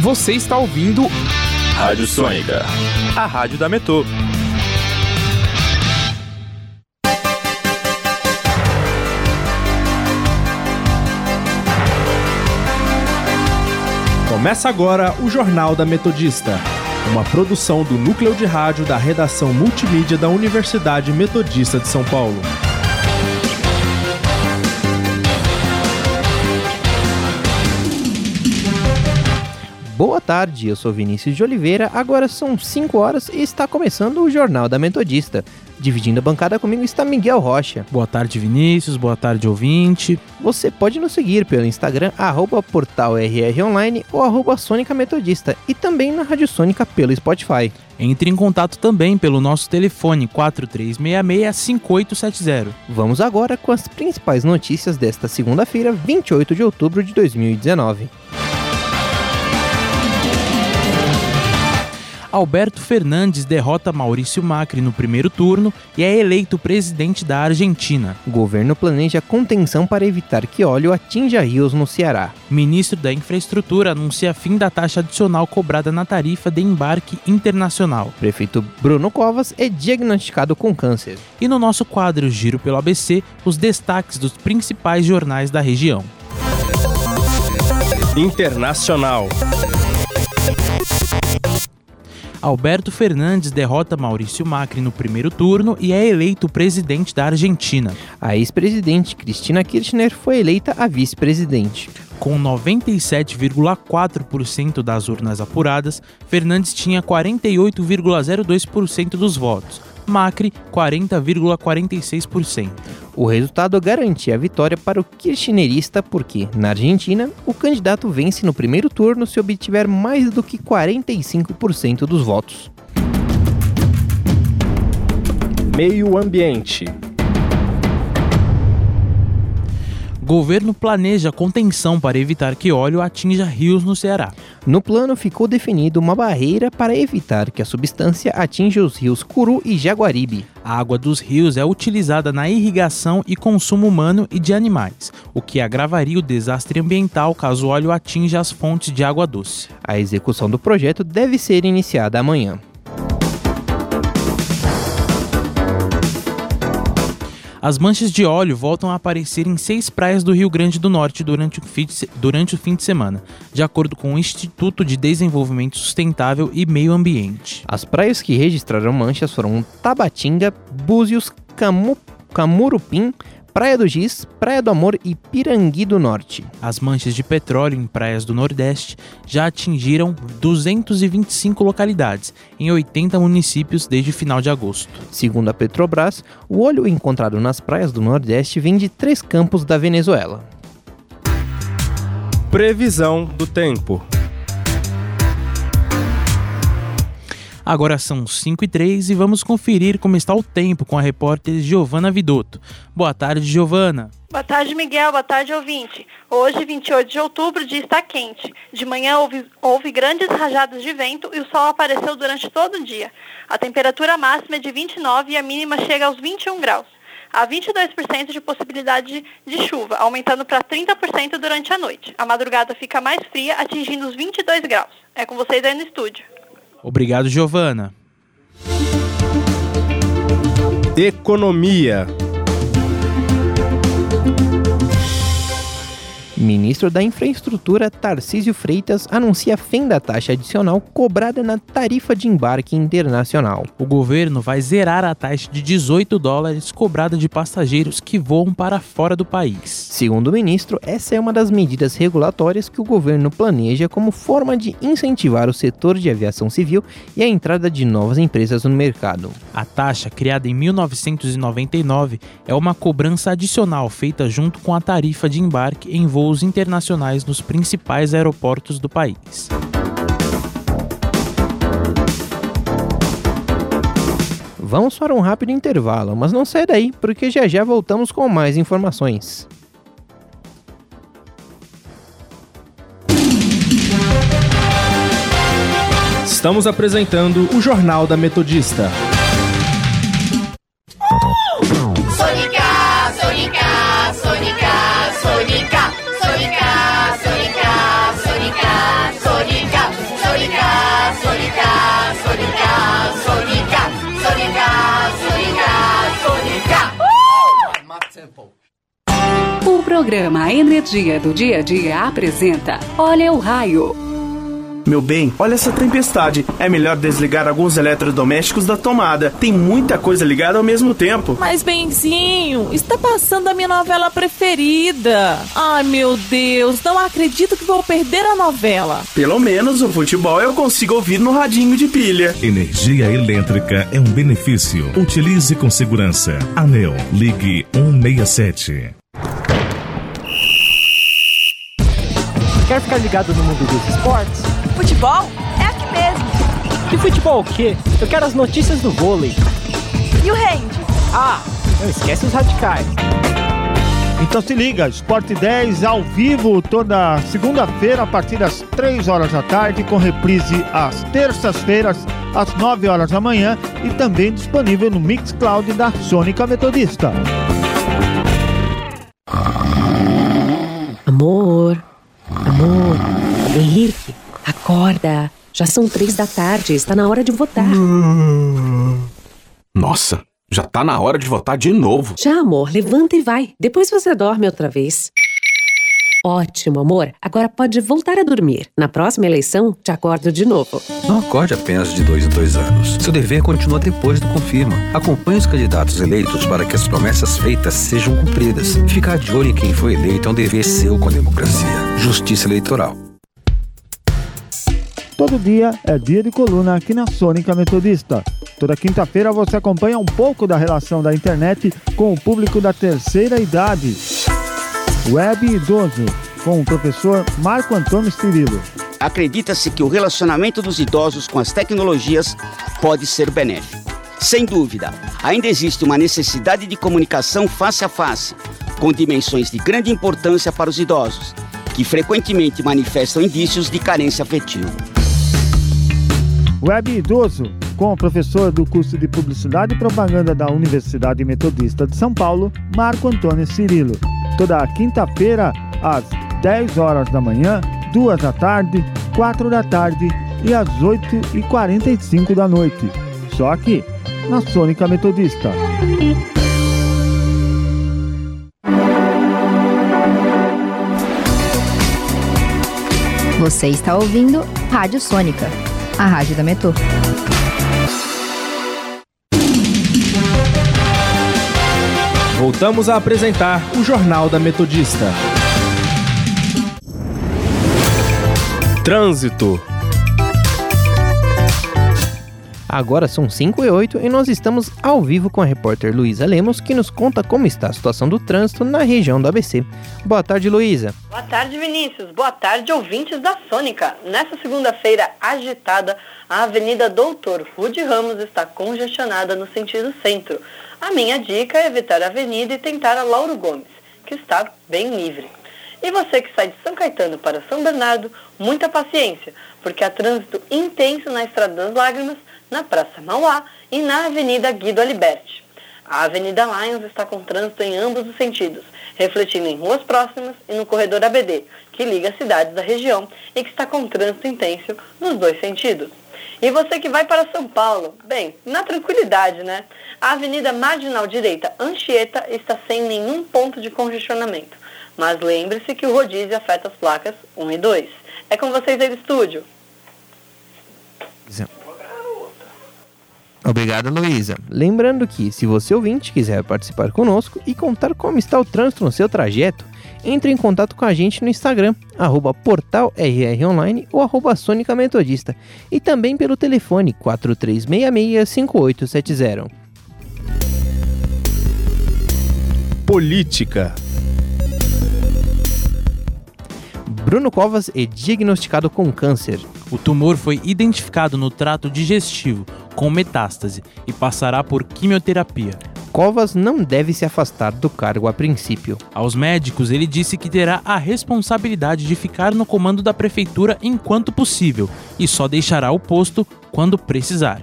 Você está ouvindo Rádio Sônica, a rádio da Metô. Começa agora o Jornal da Metodista, uma produção do núcleo de rádio da redação multimídia da Universidade Metodista de São Paulo. Boa tarde, eu sou Vinícius de Oliveira. Agora são 5 horas e está começando o Jornal da Metodista. Dividindo a bancada comigo está Miguel Rocha. Boa tarde, Vinícius. Boa tarde, ouvinte. Você pode nos seguir pelo Instagram, arroba portalrronline ou arroba Sônica Metodista e também na Rádio Sônica pelo Spotify. Entre em contato também pelo nosso telefone 4366-5870. Vamos agora com as principais notícias desta segunda-feira, 28 de outubro de 2019. Alberto Fernandes derrota Maurício Macri no primeiro turno e é eleito presidente da Argentina. O governo planeja contenção para evitar que óleo atinja rios no Ceará. Ministro da Infraestrutura anuncia fim da taxa adicional cobrada na tarifa de embarque internacional. Prefeito Bruno Covas é diagnosticado com câncer. E no nosso quadro Giro pelo ABC, os destaques dos principais jornais da região. Internacional. Alberto Fernandes derrota Maurício Macri no primeiro turno e é eleito presidente da Argentina. A ex-presidente Cristina Kirchner foi eleita a vice-presidente. Com 97,4% das urnas apuradas, Fernandes tinha 48,02% dos votos. Macri 40,46%. O resultado garantia a vitória para o kirchnerista porque, na Argentina, o candidato vence no primeiro turno se obtiver mais do que 45% dos votos. Meio Ambiente. Governo planeja contenção para evitar que óleo atinja rios no Ceará. No plano ficou definida uma barreira para evitar que a substância atinja os rios Curu e Jaguaribe. A água dos rios é utilizada na irrigação e consumo humano e de animais, o que agravaria o desastre ambiental caso o óleo atinja as fontes de água doce. A execução do projeto deve ser iniciada amanhã. As manchas de óleo voltam a aparecer em seis praias do Rio Grande do Norte durante o, fim de, semana, de acordo com o Instituto de Desenvolvimento Sustentável e Meio Ambiente. As praias que registraram manchas foram Tabatinga, Búzios, Camu, Camurupim, Praia do Giz, Praia do Amor e Pirangui do Norte. As manchas de petróleo em praias do Nordeste já atingiram 225 localidades, em 80 municípios desde o final de agosto. Segundo a Petrobras, o óleo encontrado nas praias do Nordeste vem de três campos da Venezuela. Previsão do tempo. Agora são 5 e 3 e vamos conferir como está o tempo com a repórter Giovana Vidotto. Boa tarde, Giovana. Boa tarde, Miguel. Boa tarde, ouvinte. Hoje, 28 de outubro, dia está quente. De manhã houve, houve grandes rajadas de vento e o sol apareceu durante todo o dia. A temperatura máxima é de 29 e a mínima chega aos 21 graus. Há 22% de possibilidade de chuva, aumentando para 30% durante a noite. A madrugada fica mais fria, atingindo os 22 graus. É com vocês aí no estúdio. Obrigado, Giovana. Economia. Ministro da Infraestrutura Tarcísio Freitas anuncia fim da taxa adicional cobrada na tarifa de embarque internacional. O governo vai zerar a taxa de 18 dólares cobrada de passageiros que voam para fora do país. Segundo o ministro, essa é uma das medidas regulatórias que o governo planeja como forma de incentivar o setor de aviação civil e a entrada de novas empresas no mercado. A taxa, criada em 1999, é uma cobrança adicional feita junto com a tarifa de embarque em voos voos internacionais nos principais aeroportos do país. Vamos para um rápido intervalo, mas não sai daí, porque já já voltamos com mais informações. Estamos apresentando o Jornal da Metodista. Programa A Energia do Dia a Dia apresenta Olha o Raio. Meu bem, olha essa tempestade. É melhor desligar alguns eletrodomésticos da tomada. Tem muita coisa ligada ao mesmo tempo. Mas, Benzinho, está passando a minha novela preferida. Ai, meu Deus, não acredito que vou perder a novela. Pelo menos o futebol eu consigo ouvir no radinho de pilha. Energia elétrica é um benefício. Utilize com segurança. Anel, ligue 167. Quer ficar ligado no mundo dos esportes? Futebol é aqui mesmo. E futebol o quê? Eu quero as notícias do vôlei. E o rende? Ah, não esquece os radicais. Então se liga, Esporte 10 ao vivo toda segunda-feira a partir das 3 horas da tarde, com reprise às terças-feiras às 9 horas da manhã e também disponível no Mixcloud da Sônica Metodista. Henrique, acorda. Já são três da tarde, está na hora de votar. Nossa, já tá na hora de votar de novo. Já, amor, levanta e vai. Depois você dorme outra vez. Ótimo, amor. Agora pode voltar a dormir. Na próxima eleição, te acordo de novo. Não acorde apenas de dois em dois anos. Seu dever continua depois do confirma. Acompanhe os candidatos eleitos para que as promessas feitas sejam cumpridas. Ficar de olho em quem foi eleito é um dever seu com a democracia. Justiça Eleitoral. Todo dia é dia de coluna aqui na Sônica Metodista. Toda quinta-feira você acompanha um pouco da relação da internet com o público da terceira idade. Web Idoso, com o professor Marco Antônio Cirilo. Acredita-se que o relacionamento dos idosos com as tecnologias pode ser benéfico. Sem dúvida, ainda existe uma necessidade de comunicação face a face, com dimensões de grande importância para os idosos, que frequentemente manifestam indícios de carência afetiva. Web Idoso, com o professor do curso de Publicidade e Propaganda da Universidade Metodista de São Paulo, Marco Antônio Cirilo. Toda quinta-feira, às 10 horas da manhã, 2 da tarde, 4 da tarde e às 8h45 da noite. Só aqui, na Sônica Metodista. Você está ouvindo Rádio Sônica, a rádio da Metô. Voltamos a apresentar o Jornal da Metodista. Trânsito. Agora são 5 e 8 e nós estamos ao vivo com a repórter Luísa Lemos, que nos conta como está a situação do trânsito na região do ABC. Boa tarde, Luísa. Boa tarde, Vinícius. Boa tarde, ouvintes da Sônica. Nessa segunda-feira agitada, a Avenida Doutor Rude Ramos está congestionada no sentido centro. A minha dica é evitar a avenida e tentar a Lauro Gomes, que está bem livre. E você que sai de São Caetano para São Bernardo, muita paciência, porque há trânsito intenso na Estrada das Lágrimas, na Praça Mauá e na Avenida Guido Aliberti. A Avenida Lions está com trânsito em ambos os sentidos, refletindo em ruas próximas e no corredor ABD, que liga as cidades da região e que está com trânsito intenso nos dois sentidos. E você que vai para São Paulo, bem, na tranquilidade, né? A Avenida Marginal Direita Anchieta está sem nenhum ponto de congestionamento. Mas lembre-se que o rodízio afeta as placas 1 e 2. É com vocês aí do estúdio. Obrigado, Luísa. Lembrando que, se você ouvinte quiser participar conosco e contar como está o trânsito no seu trajeto, entre em contato com a gente no Instagram, arroba portalrronline ou arroba Sônica Metodista, e também pelo telefone 4366-5870. Política. Bruno Covas é diagnosticado com câncer. O tumor foi identificado no trato digestivo, com metástase, e passará por quimioterapia. Covas não deve se afastar do cargo a princípio. Aos médicos, ele disse que terá a responsabilidade de ficar no comando da prefeitura enquanto possível e só deixará o posto quando precisar.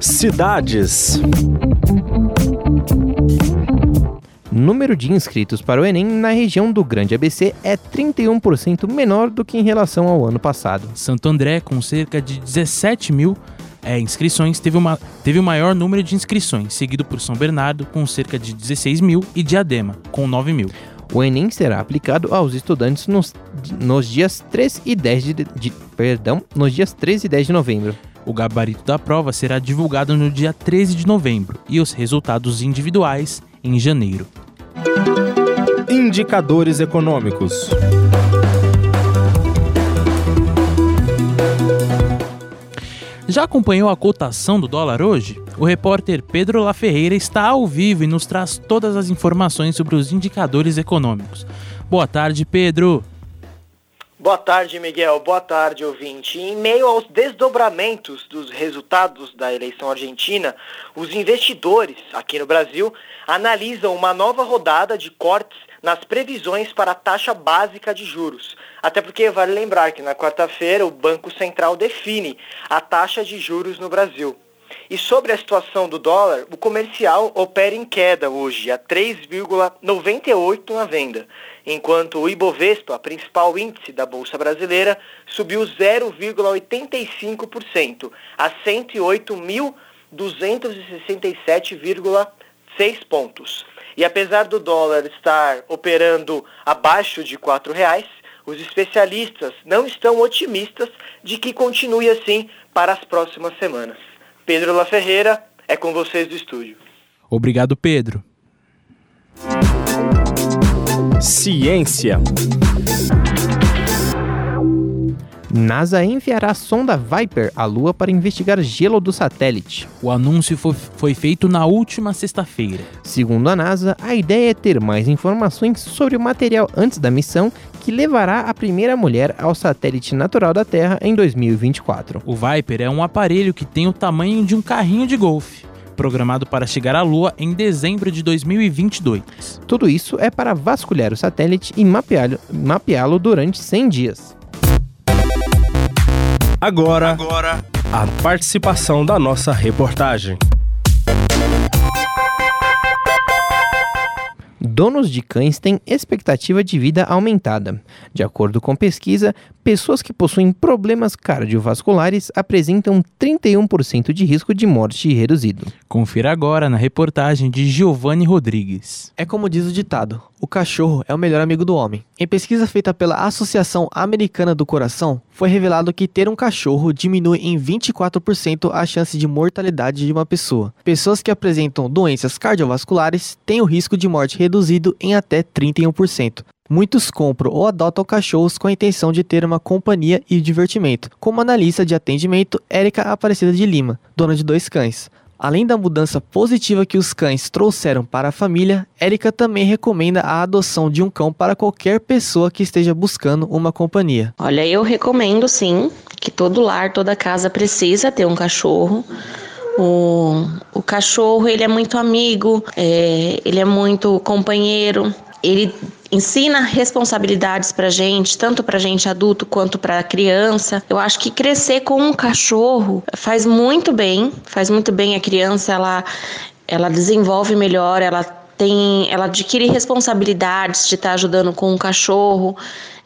Cidades. Número de inscritos para o Enem na região do Grande ABC é 31% menor do que em relação ao ano passado. Santo André, com cerca de 17 mil, é, inscrições teve, uma, teve o maior número de inscrições, seguido por São Bernardo, com cerca de 16 mil, e Diadema, com 9 mil. O Enem será aplicado aos estudantes nos, nos dias 3 e 10 de, de, perdão, nos dias 13 e 10 de novembro. O gabarito da prova será divulgado no dia 13 de novembro e os resultados individuais em janeiro. Indicadores econômicos. Já acompanhou a cotação do dólar hoje? O repórter Pedro La Ferreira está ao vivo e nos traz todas as informações sobre os indicadores econômicos. Boa tarde, Pedro. Boa tarde, Miguel. Boa tarde, ouvinte. Em meio aos desdobramentos dos resultados da eleição argentina, os investidores aqui no Brasil analisam uma nova rodada de cortes nas previsões para a taxa básica de juros. Até porque vale lembrar que na quarta-feira o Banco Central define a taxa de juros no Brasil. E sobre a situação do dólar, o comercial opera em queda hoje, a 3,98 na venda, enquanto o Ibovespa, principal índice da Bolsa Brasileira, subiu 0,85% a 108.267,6 pontos. E apesar do dólar estar operando abaixo de R$ reais, os especialistas não estão otimistas de que continue assim para as próximas semanas. Pedro La Ferreira, é com vocês do estúdio. Obrigado, Pedro. Ciência. NASA enviará a sonda Viper à Lua para investigar gelo do satélite. O anúncio foi, feito na última sexta-feira. Segundo a NASA, a ideia é ter mais informações sobre o material antes da missão que levará a primeira mulher ao satélite natural da Terra em 2024. O Viper é um aparelho que tem o tamanho de um carrinho de golfe programado para chegar à Lua em dezembro de 2022. Tudo isso é para vasculhar o satélite e mapeá-lo mapeá durante 100 dias. Agora, Agora, a participação da nossa reportagem. Donos de cães têm expectativa de vida aumentada. De acordo com pesquisa, pessoas que possuem problemas cardiovasculares apresentam 31% de risco de morte reduzido. Confira agora na reportagem de Giovanni Rodrigues. É como diz o ditado: o cachorro é o melhor amigo do homem. Em pesquisa feita pela Associação Americana do Coração, foi revelado que ter um cachorro diminui em 24% a chance de mortalidade de uma pessoa. Pessoas que apresentam doenças cardiovasculares têm o risco de morte reduzido em até 31%. Muitos compram ou adotam cachorros com a intenção de ter uma companhia e divertimento, como a analista de atendimento Érica Aparecida de Lima, dona de dois cães. Além da mudança positiva que os cães trouxeram para a família, Érica também recomenda a adoção de um cão para qualquer pessoa que esteja buscando uma companhia. Olha, eu recomendo sim que todo lar, toda casa precisa ter um cachorro. O, o cachorro ele é muito amigo, é, ele é muito companheiro, ele ensina responsabilidades para gente, tanto para gente adulto quanto para criança. Eu acho que crescer com um cachorro faz muito bem, faz muito bem a criança, ela ela desenvolve melhor, ela tem, ela adquire responsabilidades de estar tá ajudando com um cachorro,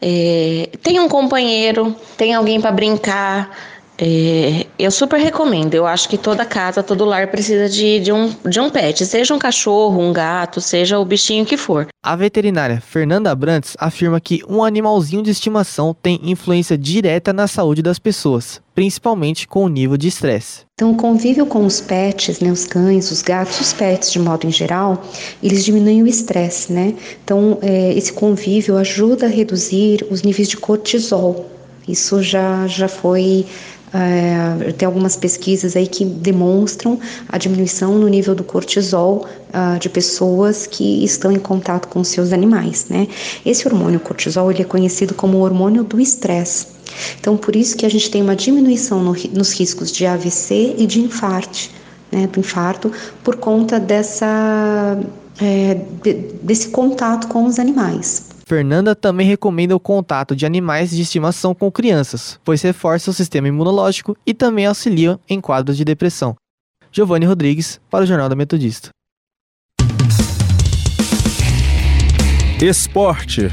é, tem um companheiro, tem alguém para brincar. É, eu super recomendo. Eu acho que toda casa, todo lar precisa de, de, um, de um pet, seja um cachorro, um gato, seja o bichinho que for. A veterinária Fernanda Abrantes afirma que um animalzinho de estimação tem influência direta na saúde das pessoas, principalmente com o nível de estresse. Então, o convívio com os pets, né, os cães, os gatos, os pets de modo em geral, eles diminuem o estresse, né? Então, é, esse convívio ajuda a reduzir os níveis de cortisol. Isso já, já foi é, tem algumas pesquisas aí que demonstram a diminuição no nível do cortisol uh, de pessoas que estão em contato com seus animais, né? Esse hormônio cortisol ele é conhecido como hormônio do estresse. Então, por isso que a gente tem uma diminuição no, nos riscos de AVC e de infarto, né, do infarto, por conta dessa, é, de, desse contato com os animais. Fernanda também recomenda o contato de animais de estimação com crianças, pois reforça o sistema imunológico e também auxilia em quadros de depressão. Giovanni Rodrigues, para o Jornal da Metodista. Esporte.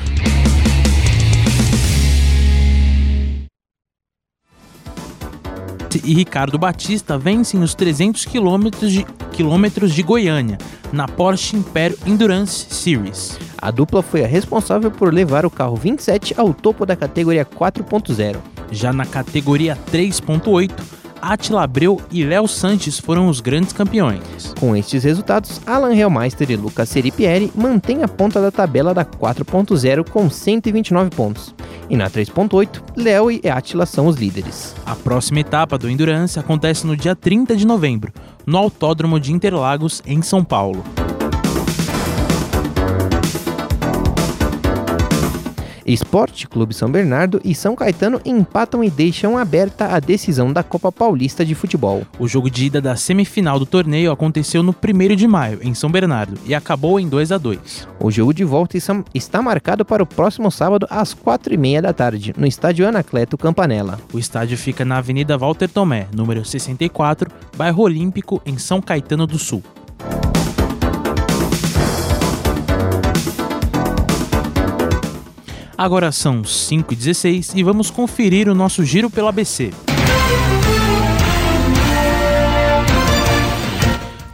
E Ricardo Batista vencem os 300 quilômetros de, quilômetros de Goiânia na Porsche Império Endurance Series. A dupla foi a responsável por levar o carro 27 ao topo da categoria 4.0. Já na categoria 3.8, Attila Abreu e Léo Sanches foram os grandes campeões. Com estes resultados, Alan Helmeister e Lucas Seripieri mantêm a ponta da tabela da 4.0 com 129 pontos. E na 3.8, Léo e Attila são os líderes. A próxima etapa do Endurance acontece no dia 30 de novembro, no Autódromo de Interlagos, em São Paulo. Esporte Clube São Bernardo e São Caetano empatam e deixam aberta a decisão da Copa Paulista de Futebol. O jogo de ida da semifinal do torneio aconteceu no 1 de maio, em São Bernardo, e acabou em 2 a 2 O jogo de volta está marcado para o próximo sábado às 4h30 da tarde, no estádio Anacleto Campanella. O estádio fica na Avenida Walter Tomé, número 64, bairro Olímpico, em São Caetano do Sul. Agora são 5h16 e vamos conferir o nosso giro pelo ABC.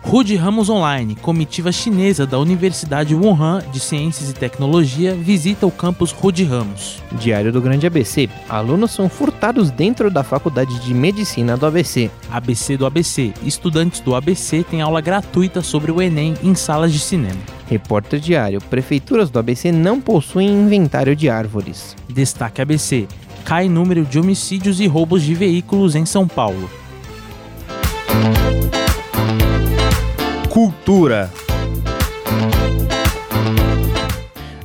Rude Ramos Online, comitiva chinesa da Universidade Wuhan de Ciências e Tecnologia, visita o campus Rude Ramos. Diário do Grande ABC. Alunos são furtados dentro da Faculdade de Medicina do ABC. ABC do ABC. Estudantes do ABC têm aula gratuita sobre o Enem em salas de cinema. Repórter Diário. Prefeituras do ABC não possuem inventário de árvores. Destaque ABC. Cai número de homicídios e roubos de veículos em São Paulo. Cultura.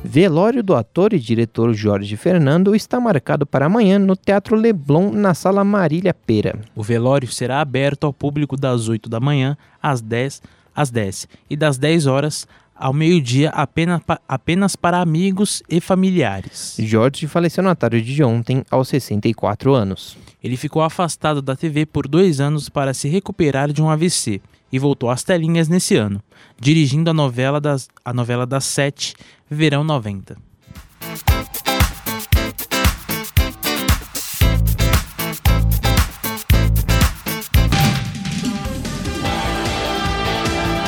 Velório do ator e diretor Jorge Fernando está marcado para amanhã no Teatro Leblon, na Sala Marília Pera. O velório será aberto ao público das 8 da manhã às 10, às 10 e das 10 horas ao meio-dia apenas, apenas para amigos e familiares. Jorge faleceu na tarde de ontem, aos 64 anos. Ele ficou afastado da TV por dois anos para se recuperar de um AVC e voltou às telinhas nesse ano, dirigindo a novela das, a novela das sete, Verão 90.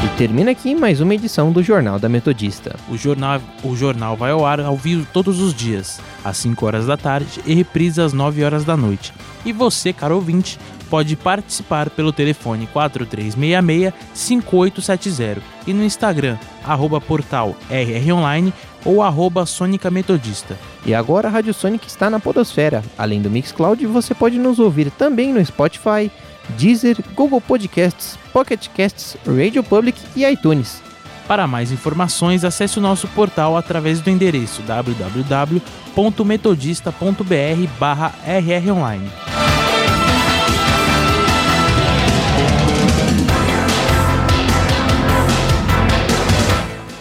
E termina aqui mais uma edição do Jornal da Metodista. O jornal, o jornal vai ao ar ao vivo todos os dias, às 5 horas da tarde e reprisa às 9 horas da noite. E você, caro ouvinte, pode participar pelo telefone 4366-5870 e no Instagram, arroba portal rronline ou arroba Sônica Metodista. E agora a Rádio Sônica está na podosfera. Além do Mixcloud, você pode nos ouvir também no Spotify, Deezer, Google Podcasts, Pocket Casts, Radio Public e iTunes. Para mais informações, acesse o nosso portal através do endereço www.metodista.br/rronline.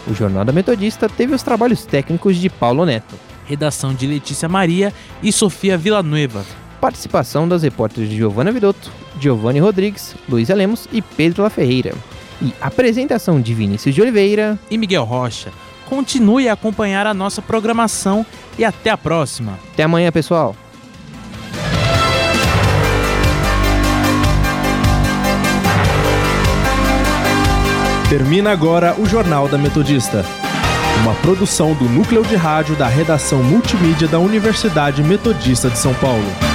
O Jornal da Metodista teve os trabalhos técnicos de Paulo Neto. Redação de Letícia Maria e Sofia Villanueva. Participação das repórteres Giovana Vidotto, Giovanni Rodrigues, Luiz Lemos e Pedro La Ferreira. E apresentação de Vinícius de Oliveira e Miguel Rocha. Continue a acompanhar a nossa programação e até a próxima. Até amanhã, pessoal. Termina agora o Jornal da Metodista. Uma produção do núcleo de rádio da redação multimídia da Universidade Metodista de São Paulo.